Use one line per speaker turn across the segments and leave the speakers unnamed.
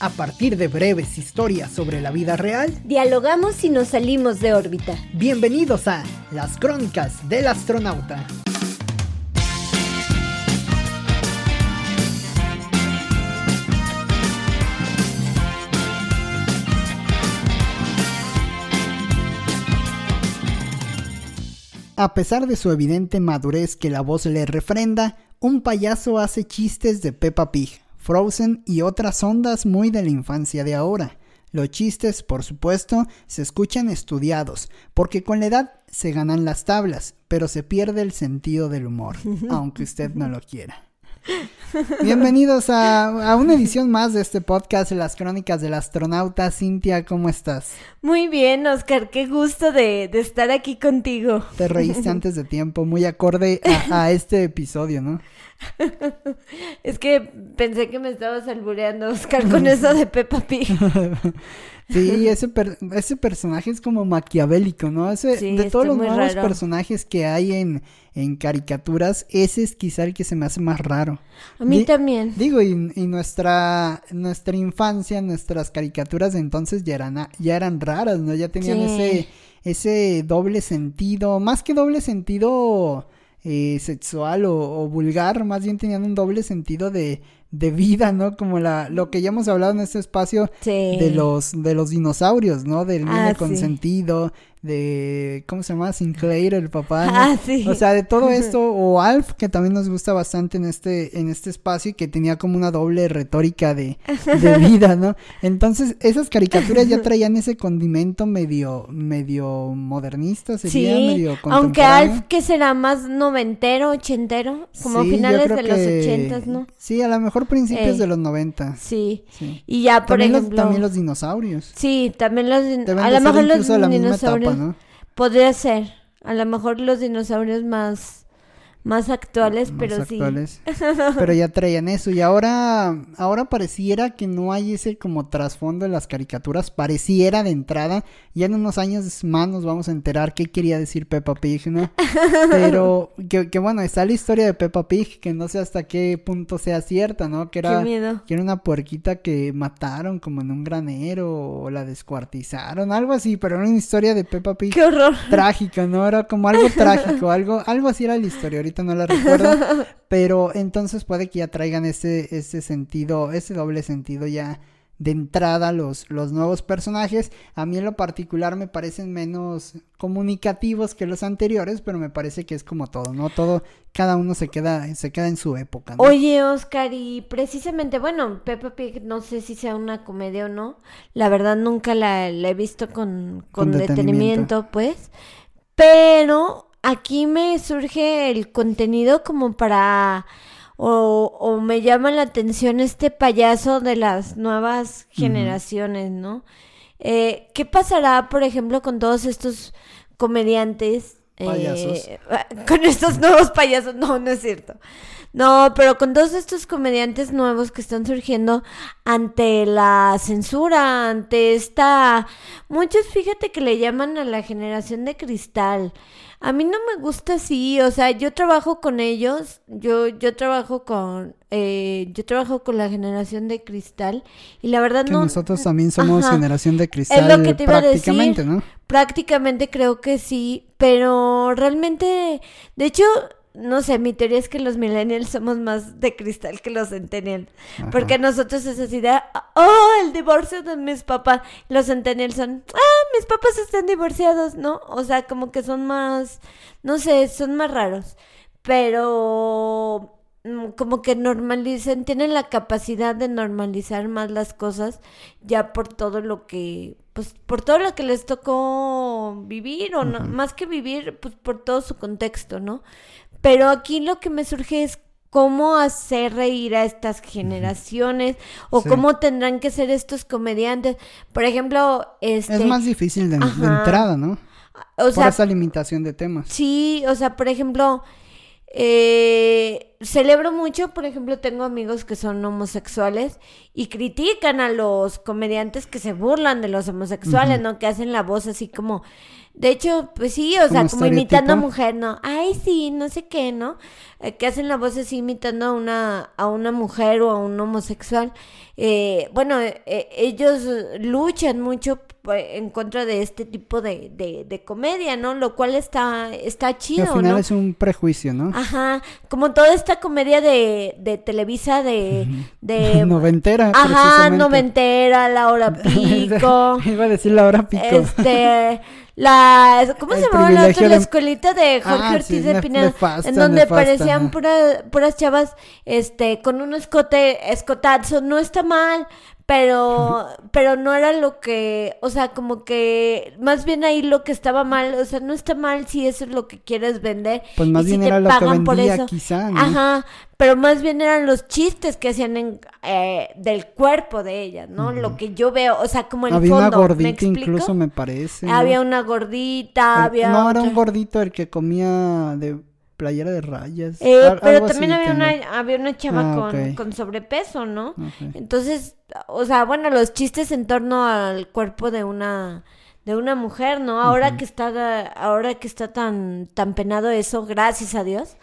A partir de breves historias sobre la vida real,
dialogamos y nos salimos de órbita.
Bienvenidos a Las Crónicas del Astronauta. A pesar de su evidente madurez que la voz le refrenda, un payaso hace chistes de Peppa Pig Frozen y otras ondas muy de la infancia de ahora. Los chistes, por supuesto, se escuchan estudiados, porque con la edad se ganan las tablas, pero se pierde el sentido del humor, aunque usted no lo quiera. Bienvenidos a, una edición más de este podcast, Las Crónicas del Astronauta. Cintia, ¿cómo estás?
Muy bien, Oscar, qué gusto de, estar aquí contigo.
Te reíste antes de tiempo, muy acorde a este episodio, ¿no?
es que pensé que me estabas albureando, Oscar, con eso de Peppa Pig.
sí, ese, ese personaje es como maquiavélico, ¿no? Ese, de todos los nuevos personajes que hay en, en caricaturas, ese es quizá el que se me hace más raro.
A mí también.
Digo, y, nuestra, nuestra infancia, nuestras caricaturas de entonces ya eran, ya eran raras, ¿no? Ya tenían ese, ese doble sentido, más que doble sentido eh, sexual o, vulgar, más bien tenían un doble sentido de, de vida, ¿no? Como la, lo que ya hemos hablado en este espacio de los, de los dinosaurios, ¿no? Del niño ah, consentido, de, ¿cómo se llama? Sinclair, el papá. Ah, sí. O sea, de todo esto, o Alf, que también nos gusta bastante en este, en este espacio y que tenía como una doble retórica de, de vida, ¿no? Entonces, esas caricaturas ya traían ese condimento medio, medio modernista, sería sí, medio
Aunque Alf, que será más noventero, ochentero, como finales de los ochentas, ¿no?
Sí, a lo mejor principios de los noventa.
Sí. Y ya, por ejemplo.
también los dinosaurios.
Sí, también los, a lo mejor los dinosaurios. Podría ser. A lo mejor los dinosaurios más más actuales, pero actuales. sí.
Pero ya traían eso y ahora ahora pareciera que no hay ese como trasfondo en las caricaturas, pareciera de entrada, ya en unos años más nos vamos a enterar qué quería decir Peppa Pig, ¿no? Pero que, bueno, está la historia de Peppa Pig, que no sé hasta qué punto sea cierta, ¿no? Que era, que era una puerquita que mataron como en un granero o la descuartizaron, algo así, pero era una historia de Peppa Pig.
Qué horror.
Trágica, ¿no? Era como algo trágico, algo, algo así era la historia no la recuerdo, pero entonces puede que ya traigan ese, ese sentido, ese doble sentido ya de entrada los, los nuevos personajes. A mí en lo particular me parecen menos comunicativos que los anteriores, pero me parece que es como todo, ¿no? Todo, cada uno se queda, se queda en su época.
Oye, Oscar, y precisamente, bueno, Peppa Pig no sé si sea una comedia o no. La verdad nunca la, he visto con, con, detenimiento, pues. Pero aquí me surge el contenido como para... O, me llama la atención este payaso de las nuevas generaciones, ¿no? Eh, ¿Qué pasará, por ejemplo, con todos estos comediantes?
Eh,
con estos nuevos payasos, no, no es cierto. No, pero con todos estos comediantes nuevos que están surgiendo ante la censura, ante esta... Muchos, fíjate que le llaman a la generación de cristal. A mí no me gusta así, o sea, yo trabajo con ellos, yo, yo trabajo con, eh, yo trabajo con la generación de cristal y la verdad no.
Nosotros también somos generación de cristal. Es lo que te iba prácticamente, a decir. ¿no?
Prácticamente creo que sí, pero realmente, de hecho, no sé, mi teoría es que los millennials somos más de cristal que los centennials. Porque nosotros es así de, oh, el divorcio de mis papás. Los centennials son, ah, mis papás están divorciados, ¿no? O sea, como que son más, no sé, son más raros. Pero mm, como que normalicen, tienen la capacidad de normalizar más las cosas ya por todo lo que, pues por todo lo que les tocó vivir o no, más que vivir, pues por todo su contexto, ¿no? Pero aquí lo que me surge es cómo hacer reír a estas generaciones o cómo tendrán que ser estos comediantes. Por ejemplo, este...
Es más difícil de, entrada, ¿no? O por esa limitación de temas.
Sí, o sea, por ejemplo, eh, celebro mucho, por ejemplo, tengo amigos que son homosexuales y critican a los comediantes que se burlan de los homosexuales, ¿no? Que hacen la voz así como de hecho, pues sí, o sea, como imitando a mujer, ¿no? Ay, sí, no sé qué, ¿no? Eh, que hacen la voz así imitando a una, a una mujer o a un homosexual. Eh, bueno, eh, ellos luchan mucho en contra de este tipo de, de, comedia, ¿no? Lo cual está, está chido,
al final es un prejuicio, ¿no?
Ajá, como toda esta comedia de, de Televisa de... de
noventera,
Ajá, noventera, La Hora Pico.
Iba a decir La Hora Pico.
Este... La, ¿Cómo se llamaba la otra? La escuelita de Jorge ah, Ortiz de Pineda. en donde parecían puras chavas este, con un escote, escotazo. No está mal, pero pero no era lo que, o sea, como que más bien ahí lo que estaba mal, o sea, no está mal si eso es lo que quieres vender.
Pues más bien era lo que vendía quizá,
Ajá, pero más bien eran los chistes que hacían en, eh, del cuerpo de ella, ¿no? Lo que yo veo, o sea, como el
había
fondo.
Había una gordita incluso, me parece.
Había una gordita, había
No, era un gordito el que comía de playera de rayas.
Eh, pero también había, una, había una chava ah, con, sobrepeso, ¿no? Entonces, o sea, bueno, los chistes en torno al cuerpo de una de una mujer, ¿no? Ahora que está ahora que está tan tan penado eso, gracias a Dios.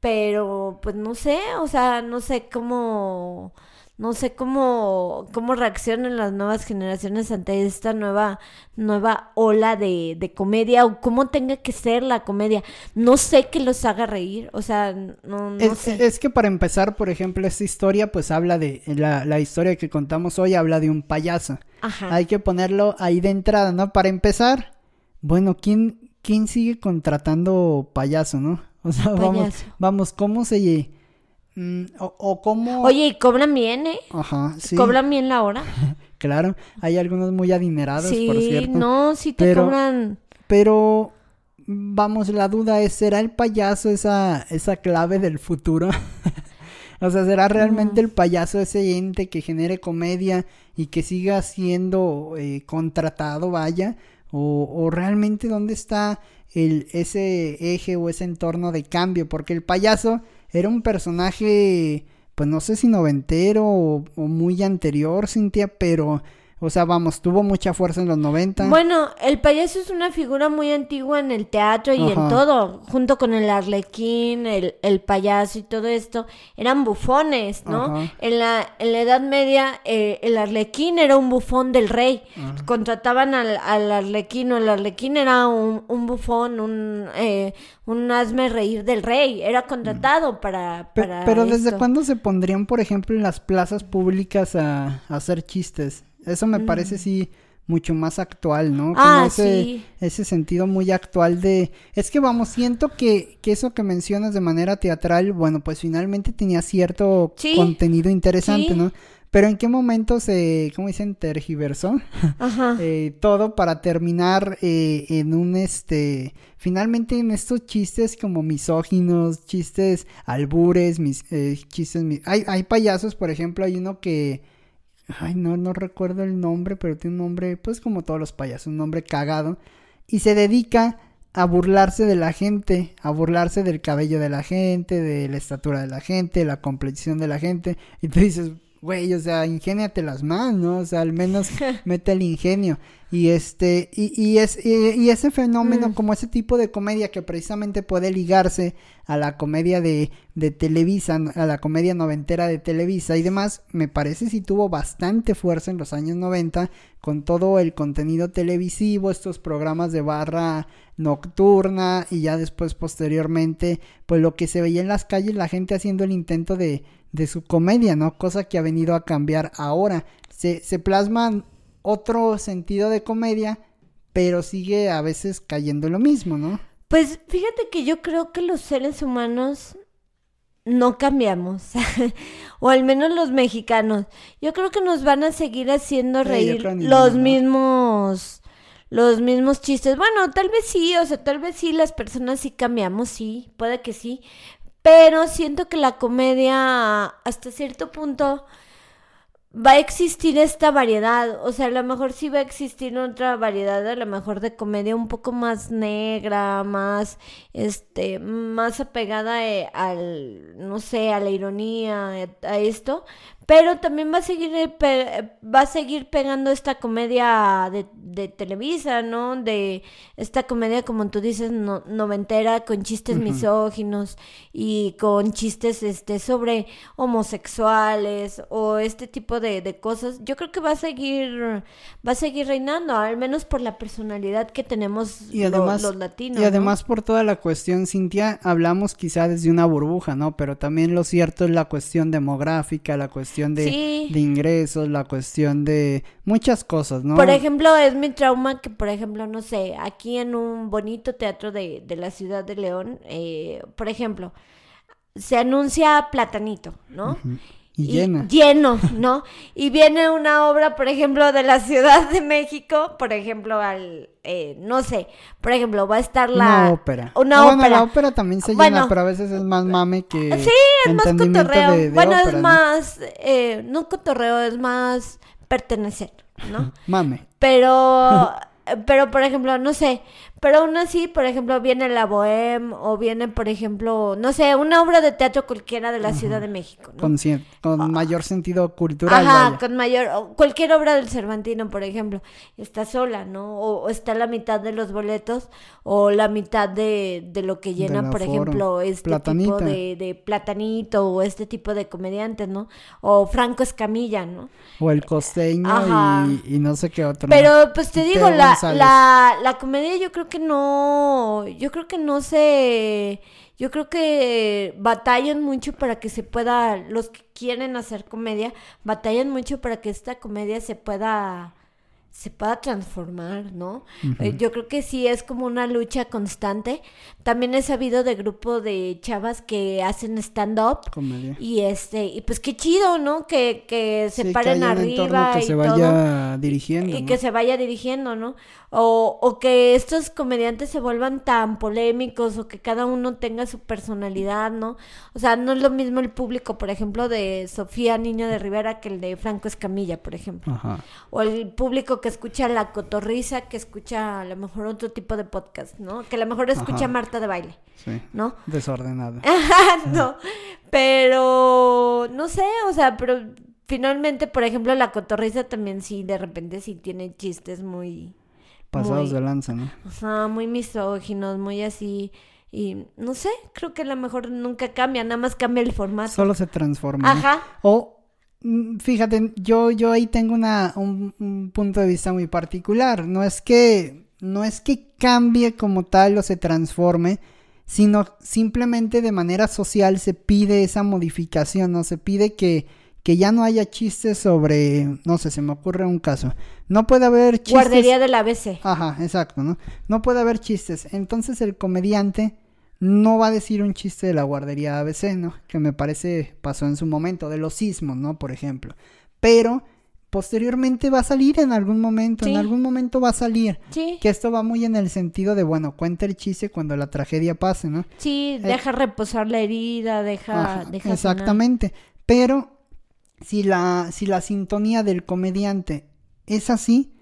Pero pues no sé, o sea, no sé cómo no sé cómo, cómo reaccionan las nuevas generaciones ante esta nueva, nueva ola de, de, comedia o cómo tenga que ser la comedia. No sé qué los haga reír, o sea, no, no
es,
sé.
Es que para empezar, por ejemplo, esta historia pues habla de, la, la historia que contamos hoy habla de un payaso. Ajá. Hay que ponerlo ahí de entrada, ¿no? Para empezar, bueno, ¿quién, quién sigue contratando payaso, no? O sea, vamos, vamos, ¿cómo se Mm, o, o cómo...
Oye, y cobran bien, ¿eh?
Ajá, sí.
Cobran bien la hora.
claro, hay algunos muy adinerados, por cierto.
no, sí te cobran...
Pero, vamos, la duda es, ¿será el payaso esa, esa clave del futuro? o sea, ¿será realmente el payaso ese ente que genere comedia y que siga siendo eh, contratado, vaya? O, o realmente dónde está el, ese eje o ese entorno de cambio? Porque el payaso era un personaje, pues no sé si noventero o, muy anterior, Cintia, pero o sea, vamos, tuvo mucha fuerza en los 90.
Bueno, el payaso es una figura muy antigua en el teatro y en todo, junto con el arlequín, el, el, payaso y todo esto, eran bufones, ¿no? En la, en la Edad Media, eh, el arlequín era un bufón del rey. Contrataban al, al, arlequín o el arlequín era un, un bufón, un, eh, un asme reír del rey, era contratado para, para...
Pero, ¿desde cuándo se pondrían, por ejemplo, en las plazas públicas a, a hacer chistes? Eso me parece mm. sí mucho más actual, ¿no? Como
ah,
ese,
sí.
ese sentido muy actual de... Es que vamos, siento que, que eso que mencionas de manera teatral, bueno, pues finalmente tenía cierto contenido interesante, ¿no? Pero en qué momento se, ¿cómo dicen? Tergiversó
Ajá.
eh, todo para terminar eh, en un, este, finalmente en estos chistes como misóginos, chistes albures, mis, eh, chistes... Hay, hay payasos, por ejemplo, hay uno que Ay, no, no recuerdo el nombre, pero tiene un nombre, pues como todos los payasos, un nombre cagado. Y se dedica a burlarse de la gente, a burlarse del cabello de la gente, de la estatura de la gente, la complexión de la gente. Y tú dices, güey, o sea, ingéniatelas más, ¿no? O sea, al menos mete el ingenio. Y este, y, y, es, y, ese fenómeno, mm. como ese tipo de comedia que precisamente puede ligarse a la comedia de, de Televisa, a la comedia noventera de Televisa y demás, me parece si tuvo bastante fuerza en los años 90 con todo el contenido televisivo, estos programas de barra nocturna y ya después posteriormente, pues lo que se veía en las calles, la gente haciendo el intento de, de su comedia, ¿no? Cosa que ha venido a cambiar ahora. Se, se plasma otro sentido de comedia, pero sigue a veces cayendo lo mismo, ¿no?
Pues fíjate que yo creo que los seres humanos no cambiamos, o al menos los mexicanos. Yo creo que nos van a seguir haciendo reír los mismos los mismos chistes. Bueno, tal vez sí, o sea, tal vez sí las personas sí cambiamos, sí, puede que sí, pero siento que la comedia hasta cierto punto va a existir esta variedad, o sea, a lo mejor sí va a existir otra variedad, a lo mejor de comedia un poco más negra, más, este, más apegada eh, al, no sé, a la ironía, a esto, pero también va a seguir eh, va a seguir pegando esta comedia de, de, Televisa, ¿no? De esta comedia como tú dices no, noventera con chistes misóginos y con chistes este sobre homosexuales o este tipo de, de, cosas. Yo creo que va a seguir va a seguir reinando, al menos por la personalidad que tenemos y además, los, latinos.
Y además por toda la cuestión, Cintia, hablamos quizá desde una burbuja, ¿no? Pero también lo cierto es la cuestión demográfica, la cuestión de, ingresos, la cuestión de muchas cosas, ¿no?
Por ejemplo, es mi trauma que, por ejemplo, no sé, aquí en un bonito teatro de, de la ciudad de León, eh, por ejemplo, se anuncia Platanito, ¿no?
Y, llena.
lleno, ¿no? Y viene una obra, por ejemplo, de la Ciudad de México, por ejemplo, al, eh, no sé, por ejemplo, va a estar la...
Una ópera.
Una ópera.
la ópera también se llena, pero a veces es más mame que...
Sí, es más cotorreo. bueno, es más, eh, no cotorreo, es más pertenecer, ¿no?
mame.
Pero... pero por ejemplo, no sé, pero aún así, por ejemplo, viene la Bohème o viene, por ejemplo, no sé, una obra de teatro cualquiera de la Ciudad de México, ¿no?
Con, con ah. mayor sentido cultural.
Ajá, con mayor, cualquier obra del Cervantino, por ejemplo, está sola, ¿no? O, está la mitad de los boletos o la mitad de, de lo que llena, por ejemplo, este tipo de, de, platanito o este tipo de comediantes, ¿no? O Franco Escamilla, ¿no?
O el costeño y, no sé qué otro.
Pero pues te digo, la, la, la comedia yo creo que no, yo creo que no se, yo creo que batallan mucho para que se pueda, los que quieren hacer comedia, batallan mucho para que esta comedia se pueda se pueda transformar, ¿no? Eh, yo creo que sí es como una lucha constante. También he sabido de grupo de chavas que hacen stand-up. Y este, y pues qué chido, ¿no? Que, que se paren arriba.
Que
y
se vaya dirigiendo.
Y que se vaya dirigiendo, ¿no? O, o que estos comediantes se vuelvan tan polémicos o que cada uno tenga su personalidad, ¿no? O sea, no es lo mismo el público, por ejemplo, de Sofía Niño de Rivera que el de Franco Escamilla, por ejemplo. Ajá. O el público que escucha la cotorriza, que escucha a lo mejor otro tipo de podcast, ¿no? Que a lo mejor escucha Marta de baile, sí. ¿no?
Desordenada.
no, pero no sé, o sea, pero finalmente, por ejemplo, la cotorriza también sí, de repente sí tiene chistes muy...
Pasados de lanza, ¿no?
Ajá, muy misóginos, muy así... Y no sé, creo que a lo mejor nunca cambia, nada más cambia el formato.
Solo se transforma. Ajá. O Mm, fíjate, yo, yo ahí tengo una, un, punto de vista muy particular. No es que, no es que cambie como tal o se transforme, sino simplemente de manera social se pide esa modificación, ¿no? Se pide que, que ya no haya chistes sobre, no sé, se me ocurre un caso. No puede haber chistes.
Guardería del ABC.
Ajá, exacto, ¿no? No puede haber chistes. Entonces el comediante no va a decir un chiste de la guardería ABC, ¿no? Que me parece pasó en su momento, de los sismos, ¿no? Por ejemplo. Pero posteriormente va a salir en algún momento, en algún momento va a salir.
Sí.
Que esto va muy en el sentido de, bueno, cuenta el chiste cuando la tragedia pase, ¿no?
Sí, eh, deja reposar la herida, deja... deja
exactamente. Pero si la, si la sintonía del comediante es así,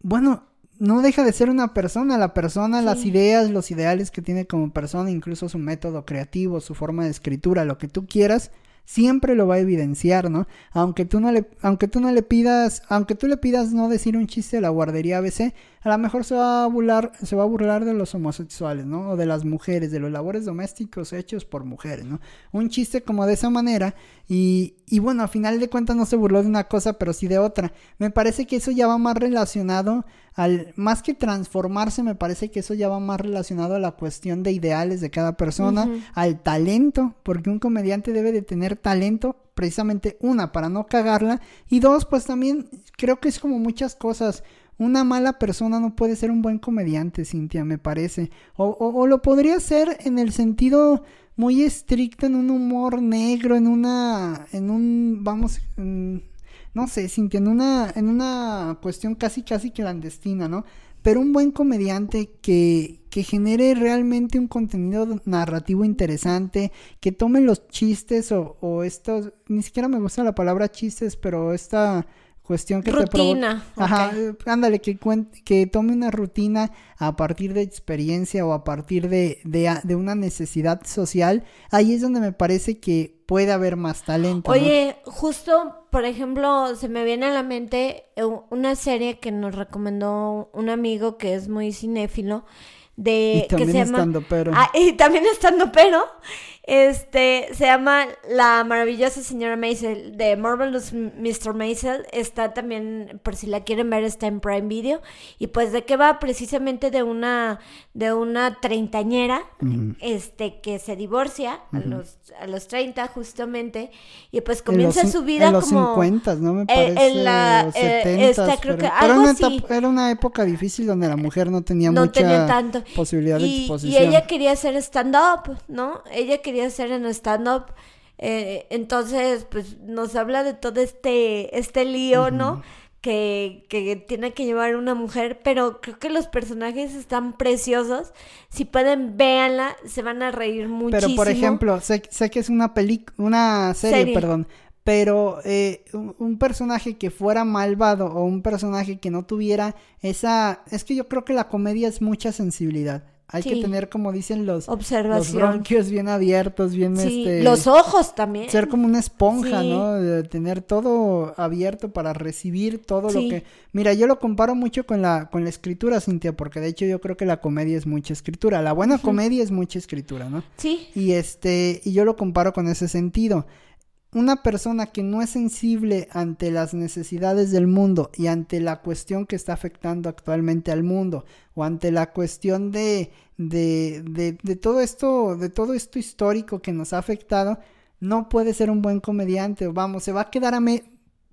bueno, no deja de ser una persona, la persona, las ideas, los ideales que tiene como persona, incluso su método creativo, su forma de escritura, lo que tú quieras, siempre lo va a evidenciar, ¿no? Aunque tú no le, aunque tú no le pidas, aunque tú le pidas no decir un chiste de la guardería ABC, a lo mejor se va a burlar, se va a burlar de los homosexuales, ¿no? O de las mujeres, de los labores domésticos hechos por mujeres, ¿no? Un chiste como de esa manera y, y bueno, a final de cuentas no se burló de una cosa, pero sí de otra. Me parece que eso ya va más relacionado al, más que transformarse, me parece que eso ya va más relacionado a la cuestión de ideales de cada persona, al talento, porque un comediante debe de tener talento precisamente una para no cagarla y dos pues también creo que es como muchas cosas una mala persona no puede ser un buen comediante, Cintia, me parece. O, o, lo podría ser en el sentido muy estricto, en un humor negro, en una, en un, vamos, no sé, Cintia, en una, en una cuestión casi, casi clandestina, ¿no? pero un buen comediante que, que genere realmente un contenido narrativo interesante, que tome los chistes o, o estos, ni siquiera me gusta la palabra chistes, pero esta cuestión que
rutina,
te Ajá, ándale, que, que tome una rutina a partir de experiencia o a partir de, de, una necesidad social, ahí es donde me parece que puede haber más talento.
Oye, justo, por ejemplo, se me viene a la mente una serie que nos recomendó un amigo que es muy cinéfilo, de...
también
que se
estando pero.
Ah, y también estando pero este, se llama La maravillosa señora Maisel de Marvelous Mr. Maisel. Está también, por si la quieren ver, está en Prime Video. Y pues de qué va precisamente de una, de una treintañera, este, que se divorcia a los, a los 30 justamente. Y pues comienza su vida
en los
como...
50, ¿no? Me parece, en la, eh, creo que algo era, una era una época difícil donde la mujer no tenía mucha tanto. posibilidad de exposición.
Y ella quería hacer stand-up, ¿no? Ella quería hacer en stand-up. Eh, entonces, pues nos habla de todo este, este lío, ¿no? Que, que, tiene que llevar una mujer, pero creo que los personajes están preciosos. Si pueden, véanla, se van a reír muchísimo.
Pero, por ejemplo, sé, sé que es una película, una serie, perdón, pero eh, un, personaje que fuera malvado o un personaje que no tuviera esa... Es que yo creo que la comedia es mucha sensibilidad. Hay que tener, como dicen los, los bronquios bien abiertos, bien este...
Los ojos también.
Ser como una esponja, ¿no? De tener todo abierto para recibir todo lo que... Mira, yo lo comparo mucho con la, con la escritura, Cintia, porque de hecho yo creo que la comedia es mucha escritura. La buena comedia es mucha escritura, ¿no?
Sí.
Y este, y yo lo comparo con ese sentido una persona que no es sensible ante las necesidades del mundo y ante la cuestión que está afectando actualmente al mundo o ante la cuestión de, de, de, de todo esto, de todo esto histórico que nos ha afectado, no puede ser un buen comediante. Vamos, se va a quedar a me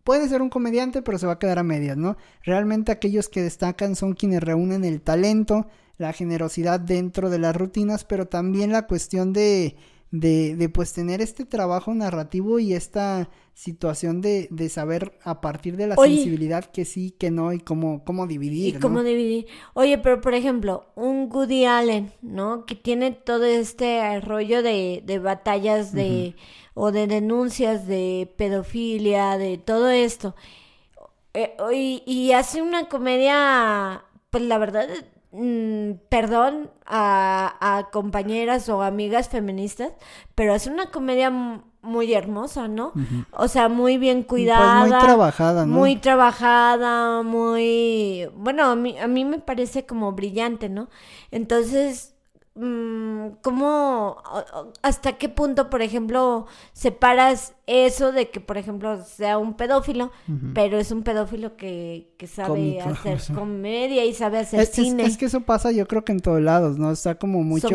puede ser un comediante, pero se va a quedar a medias, ¿no? Realmente aquellos que destacan son quienes reúnen el talento, la generosidad dentro de las rutinas, pero también la cuestión de de, de pues tener este trabajo narrativo y esta situación de, de saber a partir de la sensibilidad que sí, que no y cómo, cómo dividir.
Y cómo dividir. Oye, pero por ejemplo, un Woody Allen, ¿no? Que tiene todo este rollo de, de batallas de, o de denuncias de pedofilia, de todo esto. Eh, y, y hace una comedia, pues la verdad, Mm, perdón a, compañeras o amigas feministas, pero es una comedia muy hermosa, ¿no? O sea, muy bien cuidada.
Pues muy trabajada, ¿no?
Muy trabajada, muy... Bueno, a mí, a mí me parece como brillante, ¿no? Entonces, ¿cómo, hasta qué punto, por ejemplo, separas eso de que, por ejemplo, sea un pedófilo, pero es un pedófilo que, que sabe hacer comedia y sabe hacer cine?
Es, que eso pasa yo creo que en todos lados, ¿no? Está como mucho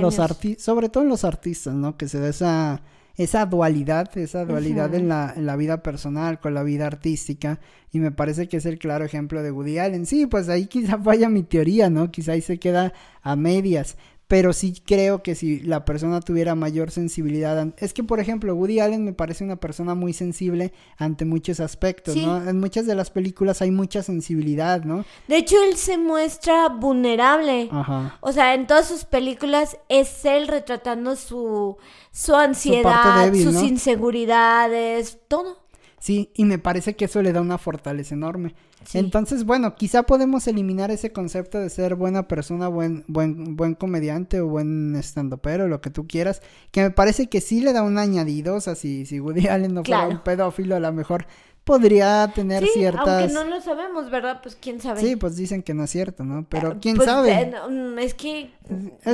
los artistas, sobre todo en los artistas, ¿no? Que se da esa esa dualidad, esa dualidad en, la, en la vida personal con la vida artística y me parece que es el claro ejemplo de Woody Allen. Sí, pues ahí quizá vaya mi teoría, ¿no? Quizá ahí se queda a medias, pero sí creo que si la persona tuviera mayor sensibilidad, es que por ejemplo Woody Allen me parece una persona muy sensible ante muchos aspectos, ¿no? En muchas de las películas hay mucha sensibilidad, ¿no?
De hecho él se muestra vulnerable, Ajá. o sea, en todas sus películas es él retratando su, su ansiedad, sus inseguridades, todo.
Sí, y me parece que eso le da una fortaleza enorme. Entonces, bueno, quizá podemos eliminar ese concepto de ser buena persona, buen, buen, buen comediante o buen pero lo que tú quieras, que me parece que sí le da un añadido, o sea, si, si Woody Allen no fuera un pedófilo, a lo mejor podría tener sí, ciertas...
aunque no lo sabemos, ¿verdad? Pues quién sabe.
Sí, pues dicen que no es cierto, ¿no? Pero eh, quién pues, sabe.
Eh, mm, es que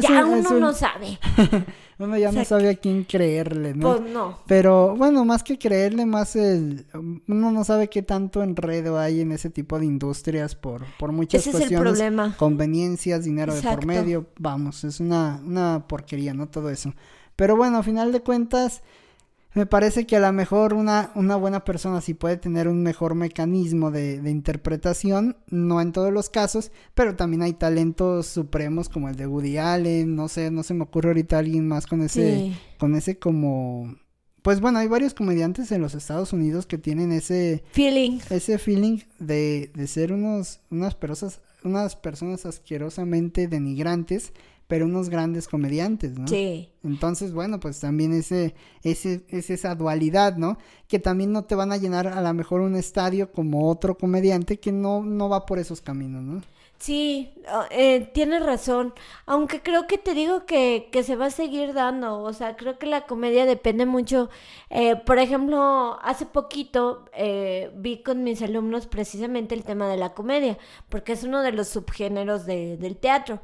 ya uno no sabe.
uno ya no sabe a quién creerle, ¿no?
Pues no.
Pero bueno, más que creerle, más el... Uno no sabe qué tanto enredo hay en ese tipo de industrias por, por muchas ese cuestiones. Es el problema. Conveniencias, dinero de por medio. Vamos, es una, una porquería, ¿no? Todo eso. Pero bueno, a final de cuentas me parece que a lo mejor una, una buena persona sí puede tener un mejor mecanismo de, de, interpretación, no en todos los casos, pero también hay talentos supremos como el de Woody Allen, no sé, no se me ocurre ahorita alguien más con ese, con ese como pues bueno, hay varios comediantes en los Estados Unidos que tienen ese
feeling,
ese feeling de, de ser unos, unas personas, unas personas asquerosamente denigrantes, pero unos grandes comediantes, ¿no?
Sí.
Entonces, bueno, pues también ese, ese, es esa dualidad, ¿no? Que también no te van a llenar a lo mejor un estadio como otro comediante que no, no va por esos caminos, ¿no?
Sí, ah, eh, tienes razón, aunque creo que te digo que, que, se va a seguir dando, o sea, creo que la comedia depende mucho, eh, por ejemplo, hace poquito eh, vi con mis alumnos precisamente el tema de la comedia, porque es uno de los subgéneros de, del teatro,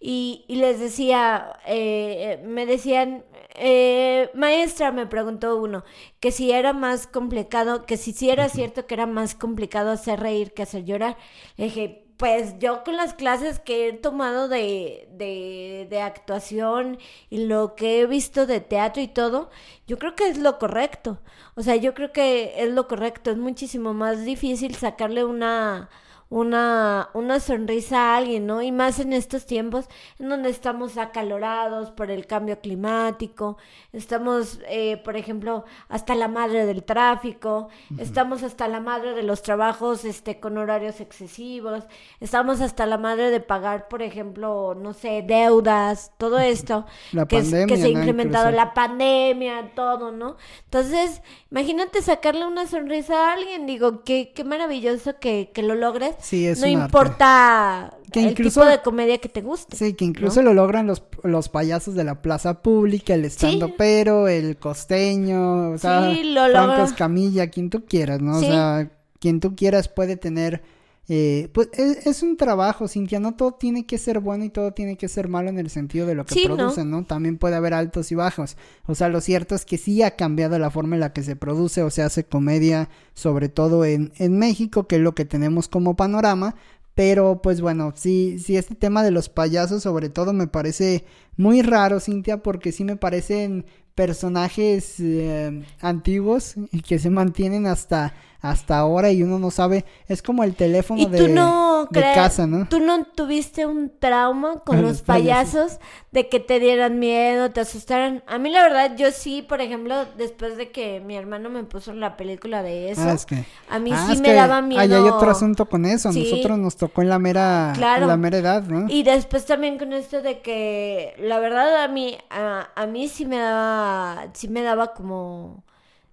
y, y les decía, eh, me decían, eh, maestra, me preguntó uno, que si era más complicado, que si sí era cierto que era más complicado hacer reír que hacer llorar, le dije, pues yo con las clases que he tomado de, de, de, actuación y lo que he visto de teatro y todo, yo creo que es lo correcto. O sea, yo creo que es lo correcto. Es muchísimo más difícil sacarle una una, una sonrisa a alguien, ¿no? Y más en estos tiempos en donde estamos acalorados por el cambio climático, estamos, eh, por ejemplo, hasta la madre del tráfico, estamos hasta la madre de los trabajos este, con horarios excesivos, estamos hasta la madre de pagar, por ejemplo, no sé, deudas, todo esto, que, que, se ha incrementado la pandemia, todo, ¿no? Entonces, imagínate sacarle una sonrisa a alguien, digo, qué, qué maravilloso que, que lo logres
Sí, es
no importa que el tipo de comedia que te guste.
Sí, que incluso lo logran los, los payasos de la plaza pública, el estando pero, el costeño, o sea,
sí, lo
Franco Escamilla, quien tú quieras, ¿no? O sea, quien tú quieras puede tener eh, pues es, un trabajo, Cintia, no todo tiene que ser bueno y todo tiene que ser malo en el sentido de lo que producen, ¿no? También puede haber altos y bajos. O sea, lo cierto es que sí ha cambiado la forma en la que se produce o se hace comedia, sobre todo en, en México, que es lo que tenemos como panorama. Pero pues bueno, sí, sí, este tema de los payasos sobre todo me parece muy raro, Cintia, porque sí me parecen personajes eh, antiguos y que se mantienen hasta hasta ahora y uno no sabe, es como el teléfono de, casa, ¿no?
¿Tú no tuviste un trauma con los, payasos, de que te dieran miedo, te asustaran? A mí la verdad, yo sí, por ejemplo, después de que mi hermano me puso la película de eso,
ah, es que,
a mí
ah,
sí me daba miedo.
Ahí hay otro asunto con eso, nosotros nos tocó en la mera, la mera edad, ¿no?
Y después también con esto de que, la verdad, a mí, a, a mí sí me daba, sí me daba como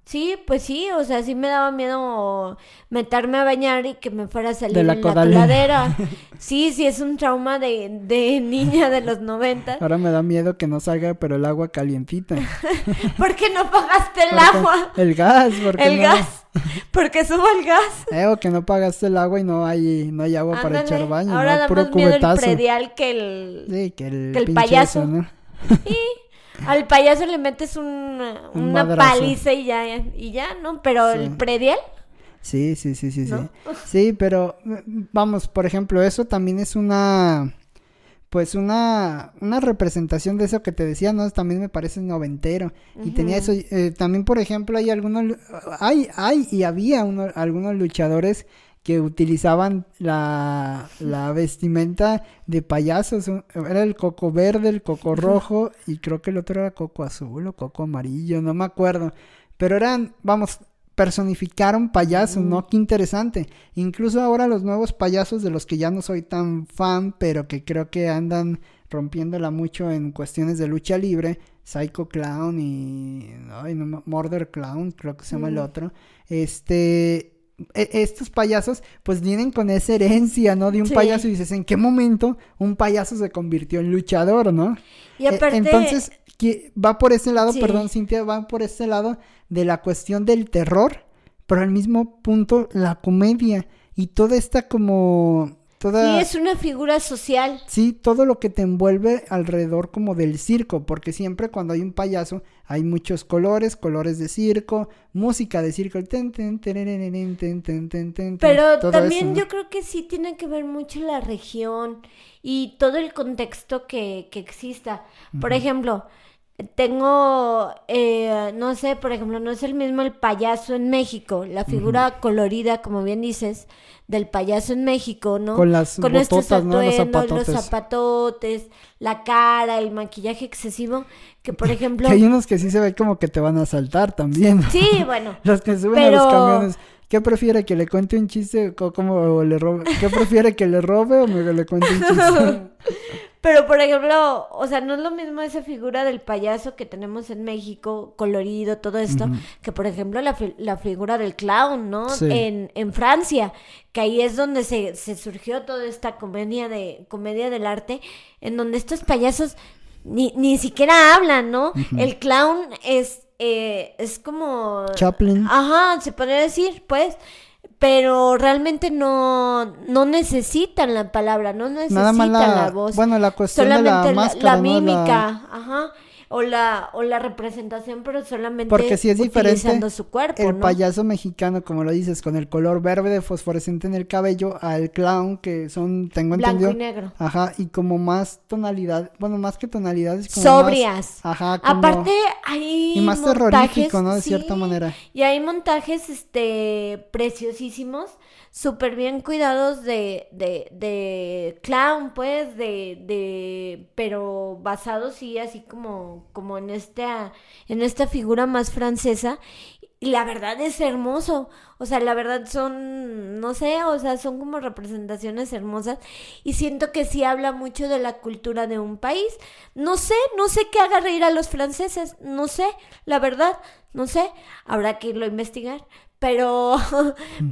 Sí, pues sí, o sea, sí me daba miedo meterme a bañar y que me fuera a salir en la coladera. Sí, sí, es un trauma de, de niña de los 90.
Ahora me da miedo que no salga, pero el agua calientita.
¿Por qué no pagaste el agua?
El gas, ¿por
El gas. Porque subo el gas.
Eh, o que no pagaste el agua y no hay, no hay agua para echar baño.
Ahora
¿no?
da más miedo el predial que el,
sí, que el,
que el payaso. ¿no? Sí. Al payaso le metes un, una paliza y ya, y ya, ¿no? Pero el predial.
Sí, sí, sí, sí, sí. Sí, pero vamos, por ejemplo, eso también es una pues una, una representación de eso que te decía, ¿no? También me parece noventero. Y tenía eso, eh, también por ejemplo hay algunos, hay, hay y había uno, algunos luchadores que utilizaban la, la vestimenta de payasos. Era el coco verde, el coco rojo y creo que el otro era coco azul o coco amarillo, no me acuerdo. Pero eran, vamos, personificaron payasos, ¿no? Qué interesante. Incluso ahora los nuevos payasos de los que ya no soy tan fan, pero que creo que andan rompiéndola mucho en cuestiones de lucha libre, Psycho Clown y ay, no, Murder Clown, creo que se llama el otro. Este estos payasos pues vienen con esa herencia, ¿no? De un payaso y dices, ¿en qué momento un payaso se convirtió en luchador, ¿no?
Y e, aparte...
Entonces, va por ese lado, perdón, Cintia, va por ese lado de la cuestión del terror, pero al mismo punto la comedia y toda esta como
Sí, es una figura social.
Sí, todo lo que te envuelve alrededor como del circo, porque siempre cuando hay un payaso hay muchos colores, colores de circo, música de circo,
Pero también yo creo que sí tiene que ver mucho la región y todo el contexto que, que exista. Por ejemplo, tengo, eh, no sé, por ejemplo, no es el mismo el payaso en México, la figura colorida, como bien dices, del payaso en México, ¿no?
Con las
Con estos
bototas, ¿no? Los
atuendos, los
zapatotes.
zapatotes, la cara, el maquillaje excesivo, que por ejemplo...
Que hay unos que sí se ve como que te van a saltar también.
Sí, bueno,
Los que suben a los
Pero-
camiones. ¿Qué prefiere? ¿Que le cuente un chiste o como le robe? ¿Qué prefiere? ¿Que le robe o me le cuente un chiste?
Pero, por ejemplo, o sea, no es lo mismo esa figura del payaso que tenemos en México, colorido, todo esto, que, por ejemplo, la, fi- la figura del clown, ¿no?
Sí.
En, en Francia, que ahí es donde se, se surgió toda esta comedia, de, comedia del arte, en donde estos payasos ni, ni siquiera hablan, ¿no? El clown es, eh, es como...
Chaplin.
Ajá, se podría decir, pues. Pero realmente no, no necesitan la palabra, no necesitan
Nada más la,
la voz.
bueno, la cuestión
solamente
la
la,
máscara,
la
¿no?
mímica, ajá. O la, o la representación, pero solamente
Porque si es diferente
utilizando su cuerpo,
el
¿no?
payaso mexicano, como lo dices, con el color verde fosforescente en el cabello, al clown, que son, tengo
Blanco
entendido.
y negro.
Ajá, y como más tonalidad, bueno, más que tonalidades, como
Sobrias.
más- ajá, como,
Aparte, hay
y más
montajes,
terrorífico, ¿no? De
sí,
cierta manera.
Y hay montajes, este, preciosísimos, súper bien cuidados de, de, de clown, pues, de, de, pero basados sí, así como, como en esta, en esta figura más francesa. Y la verdad es hermoso. O sea, la verdad son, no sé, o sea, son como representaciones hermosas. Y siento que sí habla mucho de la cultura de un país. No sé, no sé qué haga reír a los franceses. No sé, la verdad, no sé. Habrá que irlo a investigar. Pero,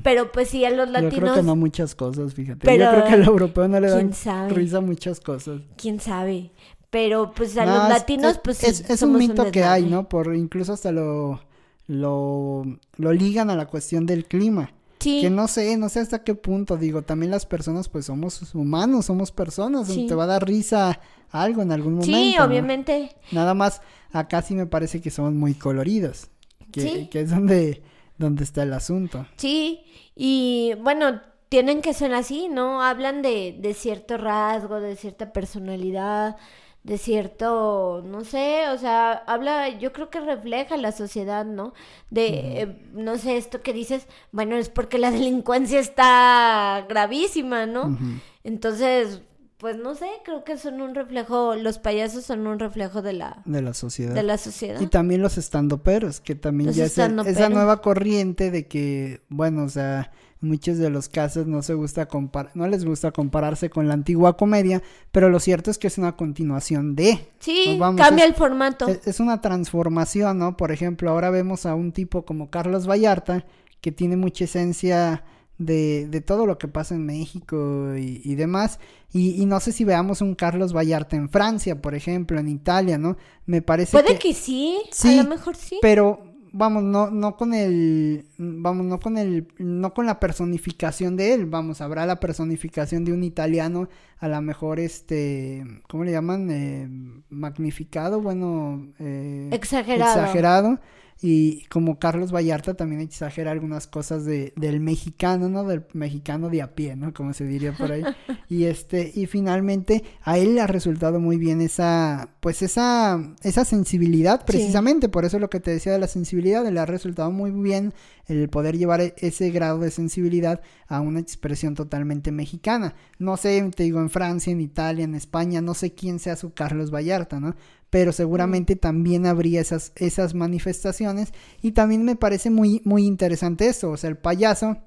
pero pues sí, a los
Yo
latinos.
creo que no muchas cosas, fíjate.
Pero,
Yo creo que al europeo no le dan risa muchas cosas.
quién sabe. Pero pues a
No,
los
es-
latinos,
es,
pues sí,
es, es un mito que hay. ¿no? Por incluso hasta lo, lo, lo ligan a la cuestión del clima.
Sí.
Que no sé, no sé hasta qué punto, digo, también las personas pues somos humanos, somos personas,
Sí.
te va a dar risa algo en algún momento.
Sí,
¿no?
obviamente.
Nada más, acá sí me parece que somos muy coloridos, que,
Sí.
que es donde, donde está el asunto.
Sí, y bueno, tienen que ser así, ¿no? Hablan de, de cierto rasgo, de cierta personalidad, de cierto, no sé, o sea, habla, yo creo que refleja la sociedad, ¿no? De, eh, no sé, esto que dices, bueno, es porque la delincuencia está gravísima, ¿no? Entonces, pues no sé, creo que son un reflejo, los payasos son un reflejo de la,
De la sociedad.
de la sociedad.
Y también los estandoperos, que también
Los
ya es el- esa nueva corriente de que, bueno, o sea, en muchos de los casos no se gusta compar no les gusta compararse con la antigua comedia, pero lo cierto es que es una continuación de.
Sí,
Pues vamos,
cambia
es-
el formato.
Es, es una transformación, ¿no? Por ejemplo, ahora vemos a un tipo como Carlos Vallarta, que tiene mucha esencia de, de todo lo que pasa en México y, y demás. Y, y no sé si veamos un Carlos Vallarta en Francia, por ejemplo, en Italia, ¿no? Me parece
Puede
que...
que sí,
Sí,
a lo mejor sí.
Pero vamos, no, no con el, vamos, no con el, no con la personificación de él, vamos, habrá la personificación de un italiano, a lo mejor este, ¿cómo le llaman? Eh, magnificado, bueno, eh,
Exagerado.
exagerado. Y como Carlos Vallarta también exagera algunas cosas de, del mexicano, ¿no? Del mexicano de a pie, ¿no? Como se diría por ahí. y este, y finalmente a él le ha resultado muy bien esa, pues esa, esa sensibilidad, precisamente, por eso lo que te decía de la sensibilidad, le ha resultado muy bien el poder llevar e- ese grado de sensibilidad a una expresión totalmente mexicana. No sé, te digo, en Francia, en Italia, en España, no sé quién sea su Carlos Vallarta, ¿no? Pero seguramente también habría esas, esas manifestaciones. Y también me parece muy, muy interesante eso, o sea, el payaso,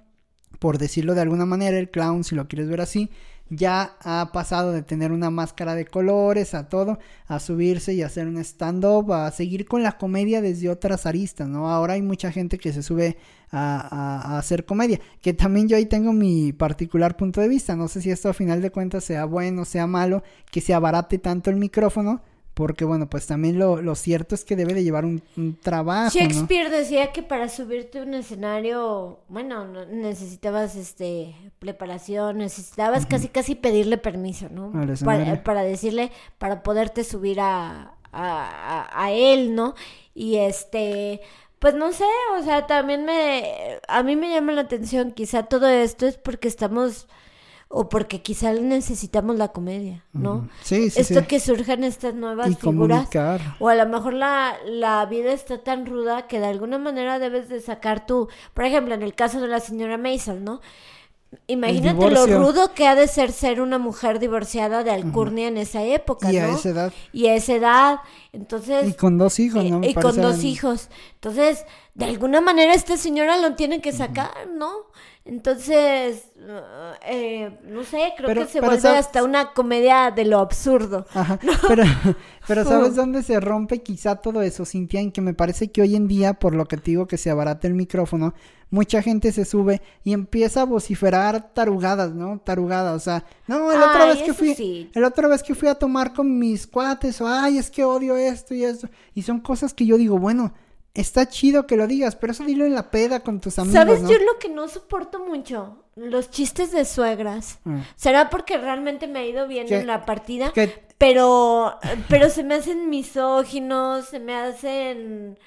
por decirlo de alguna manera, el clown, si lo quieres ver así, ya ha pasado de tener una máscara de colores a todo, a subirse y hacer un stand-up, a seguir con la comedia desde otras aristas, ¿no? Ahora hay mucha gente que se sube a, a- a hacer comedia, que también yo ahí tengo mi particular punto de vista, no sé si esto a final de cuentas sea bueno, sea malo, que se abarate tanto el micrófono, porque bueno, pues también lo, lo cierto es que debe de llevar un, un trabajo, ¿no?
Shakespeare decía que para subirte a un escenario, bueno, no- necesitabas este preparación, necesitabas casi casi pedirle permiso, ¿no? Para decirle, para poderte subir a, a, a- a él, ¿no? Y este, pues no sé, o sea, también me, a mí me llama la atención, quizá todo esto es porque estamos o porque quizá necesitamos la comedia, ¿no?
Sí, sí,
Esto
sí.
que surjan estas nuevas
Y
figuras.
comunicar.
O a lo mejor la, la vida está tan ruda que de alguna manera debes de sacar tu... Por ejemplo, en el caso de la señora Maisel, ¿no? Imagínate lo rudo que ha de ser ser una mujer divorciada de alcurnia en esa época,
Y
¿no?
a esa edad.
Y a esa edad. Entonces...
Y con dos hijos, ¿no? Me
y con dos hijos. Entonces, de alguna manera esta señora lo tiene que sacar, ¿no? Entonces, eh, no sé, creo
Pero-
que se vuelve
sabes-
hasta una comedia de lo absurdo.
Ajá, pero, pero ¿sabes dónde se rompe quizá todo eso, Cintia? En que me parece que hoy en día, por lo que te digo que se abarata el micrófono, mucha gente se sube y empieza a vociferar tarugadas, ¿no? Tarugadas, o sea, no, la otra vez que fui,
sí.
la otra vez que fui a tomar con mis cuates, o ay, es que odio esto y esto, y son cosas que yo digo, bueno, está chido que lo digas, pero eso dilo en la peda con tus amigos,
¿Sabes
¿no?
yo lo que no soporto mucho? Los chistes de suegras.
Ah.
¿Será porque realmente me ha ido bien en la partida?
que-
Pero, pero se me hacen misóginos, se me hacen...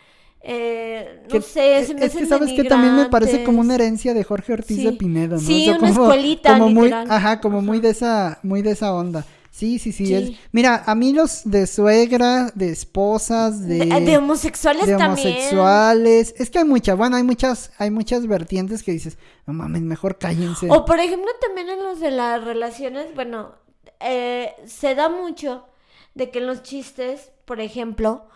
eh, no
que-
sé, se me
es que sabes que también me parece como una herencia de Jorge Ortiz
Sí.
de Pinedo, ¿no?
Sí,
O sea,
una escuelita,
como muy, ajá, como muy de esa, muy de esa onda. Sí, sí, sí,
Sí.
es- Mira, a mí los de suegra, de esposas, de,
De, de homosexuales
de
también.
homosexuales, es que hay muchas, bueno, hay muchas, hay muchas vertientes que dices, no mames, mejor cállense.
O por ejemplo también en los de las relaciones, bueno, eh, se da mucho de que en los chistes, por ejemplo,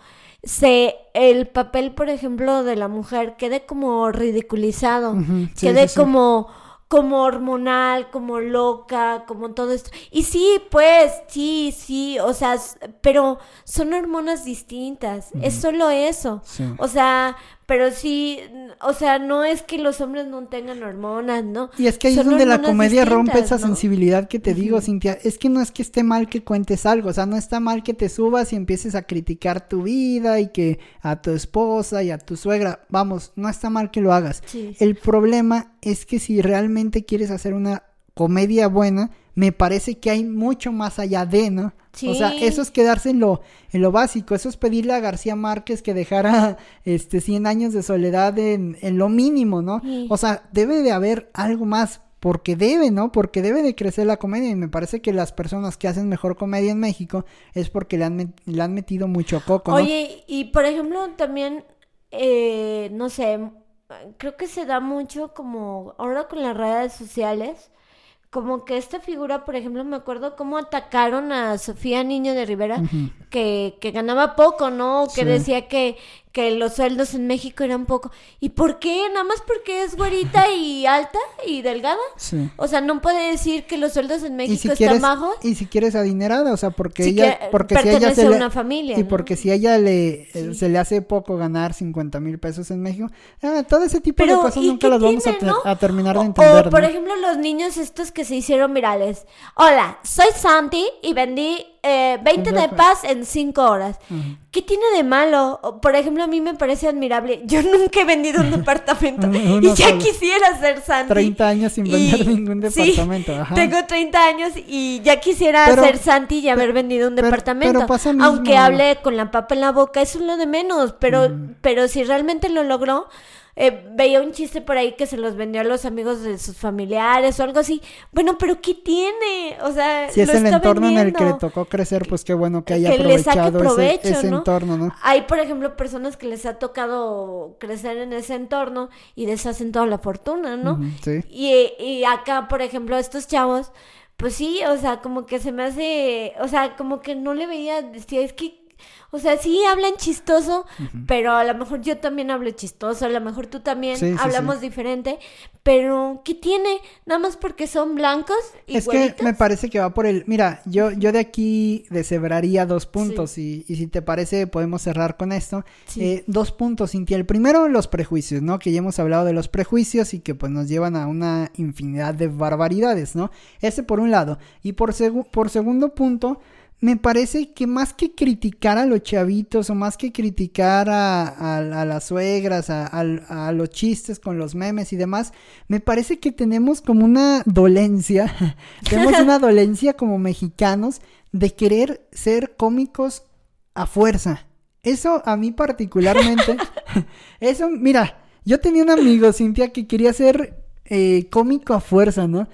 se el papel, por ejemplo, de la mujer quede como ridiculizado,
sí,
quede
sí.
como como hormonal, como loca, como todo esto. Y sí, pues, sí, sí, o sea, pero son hormonas distintas, es solo eso.
Sí.
O sea, pero sí, o sea, no es que los hombres no tengan hormonas, ¿no?
Y es que ahí es donde la comedia rompe esa sensibilidad que te digo, Cintia. Es que no es que esté mal que cuentes algo, o sea, no está mal que te subas y empieces a criticar tu vida y que a tu esposa y a tu suegra, vamos, no está mal que lo hagas.
Sí.
El problema es que si realmente quieres hacer una comedia buena, me parece que hay mucho más allá de, ¿no? O sea,
Sí.
eso es quedarse en lo, en lo básico, eso es pedirle a García Márquez que dejara este 100 años de soledad en, en lo mínimo, ¿no?
Sí.
O sea, debe de haber algo más, porque debe, ¿no? Porque debe de crecer la comedia y me parece que las personas que hacen mejor comedia en México es porque le han, met- le han metido mucho coco, ¿no?
Oye, y por ejemplo también, eh, no sé, creo que se da mucho como ahora con las redes sociales, como que esta figura, por ejemplo, me acuerdo cómo atacaron a Sofía Niño de Rivera, que, que ganaba poco, ¿no? Que
Sí.
decía que, que los sueldos en México eran poco. ¿Y por qué? Nada más porque es güerita y alta y delgada.
Sí.
O sea, no puede decir que los sueldos en México
si
están
quieres,
bajos.
y si quieres adinerada, o sea, porque
Si
ella,
que-
porque si ella se
a
le,
una familia,
y
¿no?
porque si a ella le, eh,
Sí.
se le hace poco ganar 50 mil pesos en México, ah, todo ese tipo
Pero,
de cosas
¿y
nunca las vamos a,
no?
terminar de
O-
entender,
O, por
¿no?
ejemplo, los niños estos que se hicieron virales. Hola, soy Santi y vendí eh, 20 de paz en 5 horas.
Ujú.
¿Qué tiene de malo? Por ejemplo, a mí me parece admirable. Yo nunca he vendido un departamento y ya quisiera ser Santi.
30 años sin
Y-
vender ningún
sí,
departamento, ajá.
Tengo 30 años y ya quisiera
Pero-
ser Santi y haber vendido un
pero-
departamento.
pero pasa mismo.
Aunque hable con la papa en la boca, eso es lo de menos. Pero,
Mm.
pero si realmente lo logró, eh, veía un chiste por ahí que se los vendió a los amigos de sus familiares o algo así. Bueno, pero ¿qué tiene? O sea,
Si es
lo
el
está
entorno en el que le tocó crecer, pues qué bueno que haya
Que le saque
aprovechado
provecho,
ese, ese
¿no?
entorno, ¿no?
Hay, por ejemplo, personas que les ha tocado crecer en ese entorno y deshacen toda la fortuna, ¿no?
Sí.
Y, y acá, por ejemplo, estos chavos, pues sí, o sea, como que se me hace, o sea, como que no le veía, decía, es que, o sea, sí hablan chistoso, pero a lo mejor yo también hablo chistoso, a lo mejor tú también
Sí, sí,
hablamos
sí.
diferente, pero ¿qué tiene? Nada más porque son blancos y
Es que me parece que va por el... Mira, yo, yo de aquí deshebraría dos puntos y, y si te parece podemos cerrar con esto.
Sí.
Eh, dos puntos, Cintia. El primero, los prejuicios, ¿no? Que ya hemos hablado de los prejuicios y que pues nos llevan a una infinidad de barbaridades, ¿no? Ese por un lado. Y por, segu- por segundo punto, me parece que más que criticar a los chavitos o más que criticar a, a- a las suegras, a, a- a los chistes con los memes y demás, me parece que tenemos como una dolencia, tenemos una dolencia como mexicanos de querer ser cómicos a fuerza. Eso a mí particularmente, eso, mira, yo tenía un amigo, Cintia, que quería ser eh, cómico a fuerza, ¿no?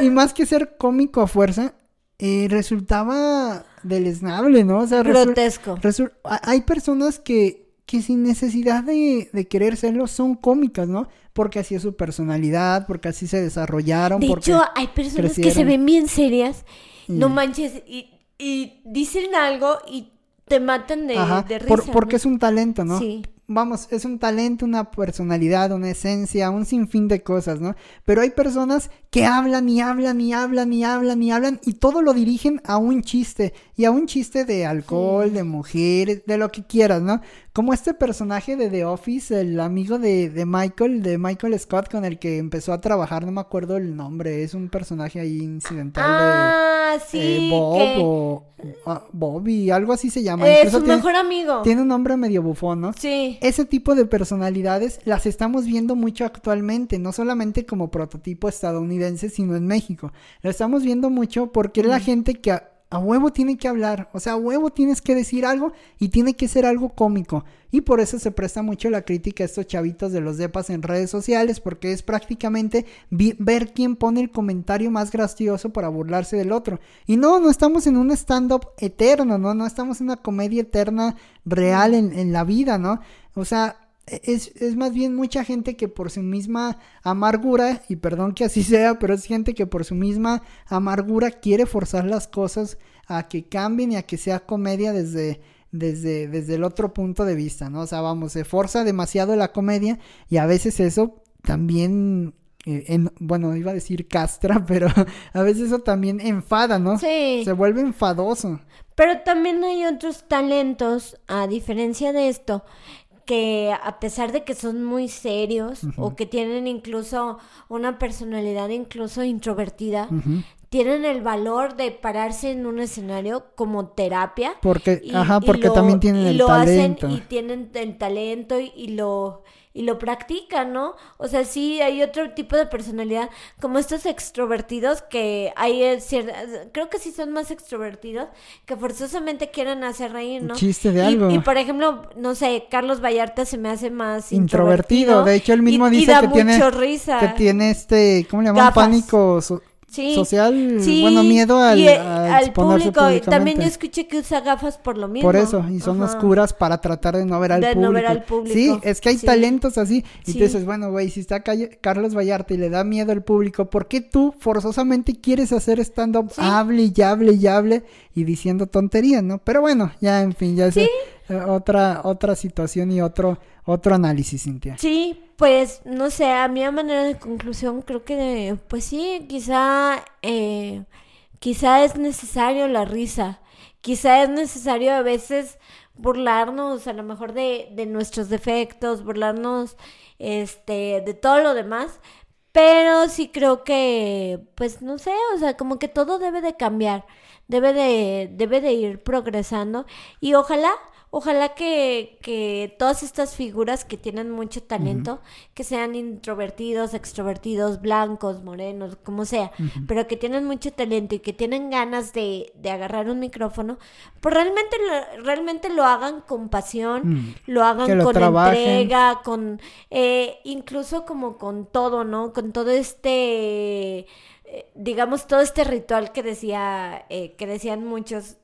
Y, más que ser cómico a fuerza, eh, resultaba deleznable, ¿no? O sea,
grotesco.
hay personas que, que sin necesidad de, de querer serlo son cómicas, ¿no? Porque así es su personalidad, porque así se desarrollaron.
De hecho, hay personas que se ven bien serias, no manches, y, y dicen algo y te matan de, de risa.
porque es un talento, ¿no? Sí vamos, es un talento, una personalidad, una esencia, un sinfín de cosas, ¿no? Pero hay personas que hablan y hablan y hablan y hablan y hablan y todo lo dirigen a un chiste y a un chiste de alcohol, de mujeres, de lo que quieras, ¿no? Como este personaje de The Office, el amigo de, de, Michael, de Michael Scott con el que empezó a trabajar, no me acuerdo el nombre, es un personaje ahí incidental
ah,
de
sí, eh,
Bob o ah, Bobby, algo así se llama.
Es su mejor amigo.
Tiene un nombre medio bufón, ¿no?
Sí.
Ese tipo de personalidades las estamos viendo mucho actualmente, no solamente como prototipo estadounidense, sino en México. Lo estamos viendo mucho porque la gente que a huevo tiene que hablar, o sea, a huevo tienes que decir algo y tiene que ser algo cómico. Y por eso se presta mucho la crítica a estos chavitos de los depas en redes sociales, porque es prácticamente ver quién pone el comentario más gracioso para burlarse del otro. Y no, no estamos en un stand-up eterno, ¿no? No estamos en una comedia eterna real en, en la vida, ¿no? O sea, es, es, más bien mucha gente que por su misma amargura, y perdón que así sea, pero es gente que por su misma amargura quiere forzar las cosas a que cambien y a que sea comedia desde, desde, desde el otro punto de vista, ¿no? O sea, vamos, se forza demasiado la comedia y a veces eso también eh, en, bueno, iba a decir castra, pero a veces eso también enfada, ¿no?
Sí.
Se vuelve enfadoso.
Pero también hay otros talentos, a diferencia de esto, que a pesar de que son muy serios o que tienen incluso una personalidad incluso introvertida, tienen el valor de pararse en un escenario como terapia.
Porque, ajá, porque también tienen el talento.
y tienen el talento y lo y lo practican, ¿no? O sea, sí hay otro tipo de personalidad, como estos extrovertidos que hay eh, creo que sí son más extrovertidos, que forzosamente quieren hacer reír, ¿no?
chiste de algo.
Y, por ejemplo, no sé, Carlos Vallarta se me hace más
introvertido. De hecho, él mismo dice que tiene
risa.
que tiene este, ¿cómo le llaman? Pánico social, bueno, miedo al,
y, al público. También yo escuché que usa gafas por lo mismo.
Por eso, y son oscuras para tratar de no ver al, público.
No ver al público.
Sí, es que hay talentos así. Y tú dices, bueno, güey, si está Carlos Vallarta y le da miedo al público, ¿por qué tú forzosamente quieres hacer stand-up? Hable y hable y hable y diciendo tonterías, ¿no? Pero bueno, ya en fin, ya eh, otra, otra situación y otro, otro análisis, Cintia.
Sí, pues no sé, a mi manera de conclusión creo que pues sí, quizá eh, quizá es necesario la risa, quizá es necesario a veces burlarnos a lo mejor de, de nuestros defectos, burlarnos este de todo lo demás, pero sí creo que pues no sé, o sea, como que todo debe de cambiar, debe de debe de ir progresando. Y ojalá Ojalá que, que todas estas figuras que tienen mucho talento, que sean introvertidos, extrovertidos, blancos, morenos, como sea, pero que tienen mucho talento y que tienen ganas de, de agarrar un micrófono, pues realmente lo, realmente lo hagan con pasión, mm. lo hagan con entrega, con eh, incluso como con todo, ¿no? Con todo este eh, digamos todo este ritual que decía eh, que decían muchos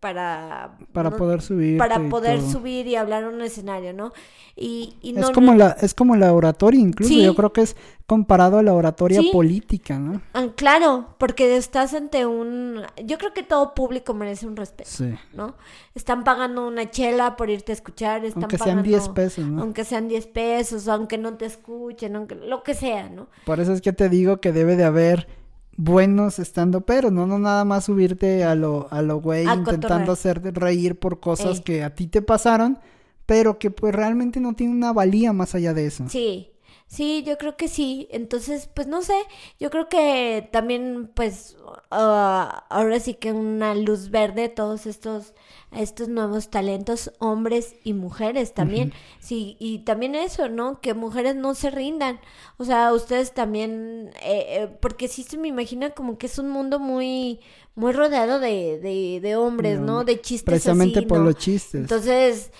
para
para poder subir
para poder subir y hablar en un escenario no y, no,
es como la es como la oratoria incluso yo creo que es comparado a la oratoria política no
ah, claro porque estás ante un yo creo que todo público merece un respeto no están pagando una chela por irte a escuchar están
aunque sean 10 pesos ¿no?
aunque sean 10 pesos aunque no te escuchen aunque lo que sea no
por eso es que te digo que debe de haber buenos estando pero no no nada más subirte a lo a lo güey intentando hacer reír por cosas que a ti te pasaron pero que pues realmente no tiene una valía más allá de eso.
Sí sí yo creo que sí entonces pues no sé yo creo que también pues ah, ahora sí que una luz verde todos estos estos nuevos talentos, hombres y mujeres también. Sí, y también eso, ¿no? Que mujeres no se rindan. O sea, ustedes también, eh, eh, porque sí se me imagina como que es un mundo muy, muy rodeado de, de, de hombres, ¿no? De chistes.
Precisamente por los chistes.
Entonces,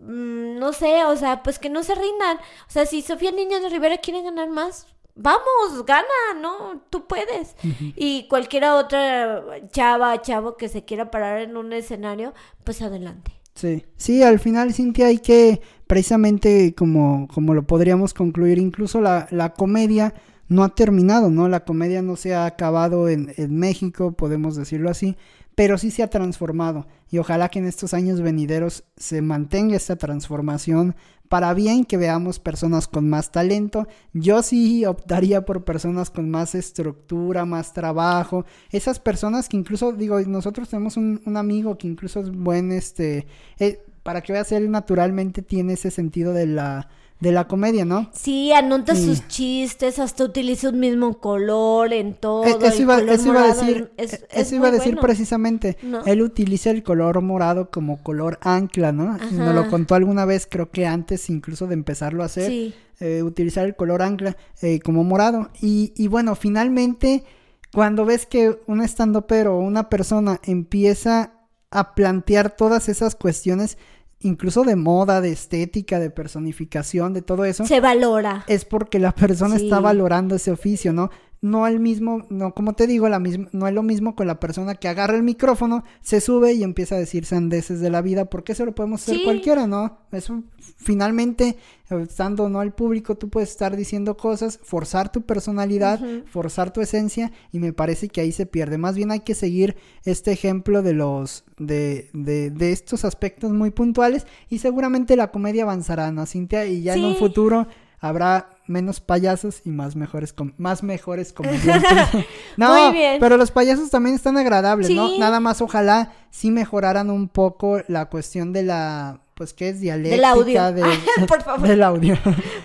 no sé, o sea, pues que no se rindan. O sea, si Sofía Niño de Rivera quiere ganar más, vamos, gana, ¿no? Tú puedes. Y cualquier otra chava, chavo que se quiera parar en un escenario, pues adelante.
Sí, sí, al final, Cintia, hay que, precisamente como, como lo podríamos concluir, incluso la, la comedia no ha terminado, ¿no? La comedia no se ha acabado en, en México, podemos decirlo así, pero sí se ha transformado y ojalá que en estos años venideros se mantenga esta transformación para bien que veamos personas con más talento. Yo sí optaría por personas con más estructura, más trabajo. Esas personas que incluso, digo, nosotros tenemos un, amigo que incluso es buen, este, eh, para que veas, él naturalmente tiene ese sentido de la de la comedia, ¿no?
Sí, anota sus chistes, hasta utiliza un mismo color en todo.
E-, eso, iba, a decir, eso iba a decir precisamente. Él utiliza el color morado como color ancla, ¿no? Nos lo contó alguna vez, creo que antes incluso de empezarlo a hacer, eh, utilizar el color ancla eh, como morado. Y, y bueno, finalmente, cuando ves que un estandopero o una persona empieza a plantear todas esas cuestiones, incluso de moda, de estética, de personificación, de todo eso.
Se valora.
Es porque la persona está valorando ese oficio, ¿no? No el mismo, no, como te digo, la misma, no es lo mismo con la persona que agarra el micrófono, se sube y empieza a decir sandeces de la vida, porque eso lo podemos hacer cualquiera, ¿no? Eso finalmente, estando no al público, tú puedes estar diciendo cosas, forzar tu personalidad, forzar tu esencia, y me parece que ahí se pierde. Más bien hay que seguir este ejemplo de los, de, de, de estos aspectos muy puntuales, y seguramente la comedia avanzará, ¿no, Cintia? Y ya en un futuro habrá menos payasos y más mejores más mejores comediantes. no, pero los payasos también están agradables, ¿no? Nada más ojalá sí mejoraran un poco la cuestión de la pues qué es dialéctica
del audio.
De, Por favor. del audio.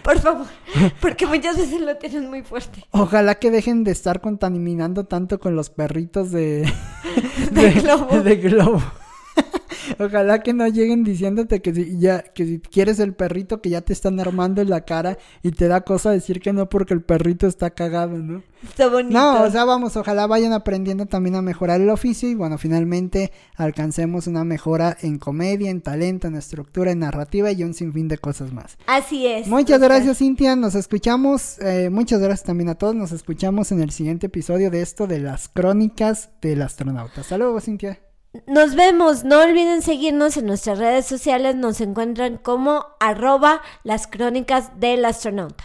Por favor, porque muchas veces lo tienen muy fuerte.
Ojalá que dejen de estar contaminando tanto con los perritos de
de, globo.
De globo. Ojalá que no lleguen diciéndote que si ya que si quieres el perrito que ya te están armando en la cara y te da cosa decir que no porque el perrito está cagado, ¿no?
Está bonito.
No, o sea, vamos, ojalá vayan aprendiendo también a mejorar el oficio y bueno, finalmente alcancemos una mejora en comedia, en talento, en estructura, en narrativa y un sinfín de cosas más.
Así es.
Muchas gracias, Cintia. Nos escuchamos. Eh, muchas gracias también a todos. Nos escuchamos en el siguiente episodio de esto de las crónicas del astronauta. Hasta luego, Cintia.
Nos vemos, no olviden seguirnos en nuestras redes sociales, nos encuentran como arroba las crónicas del astronauta.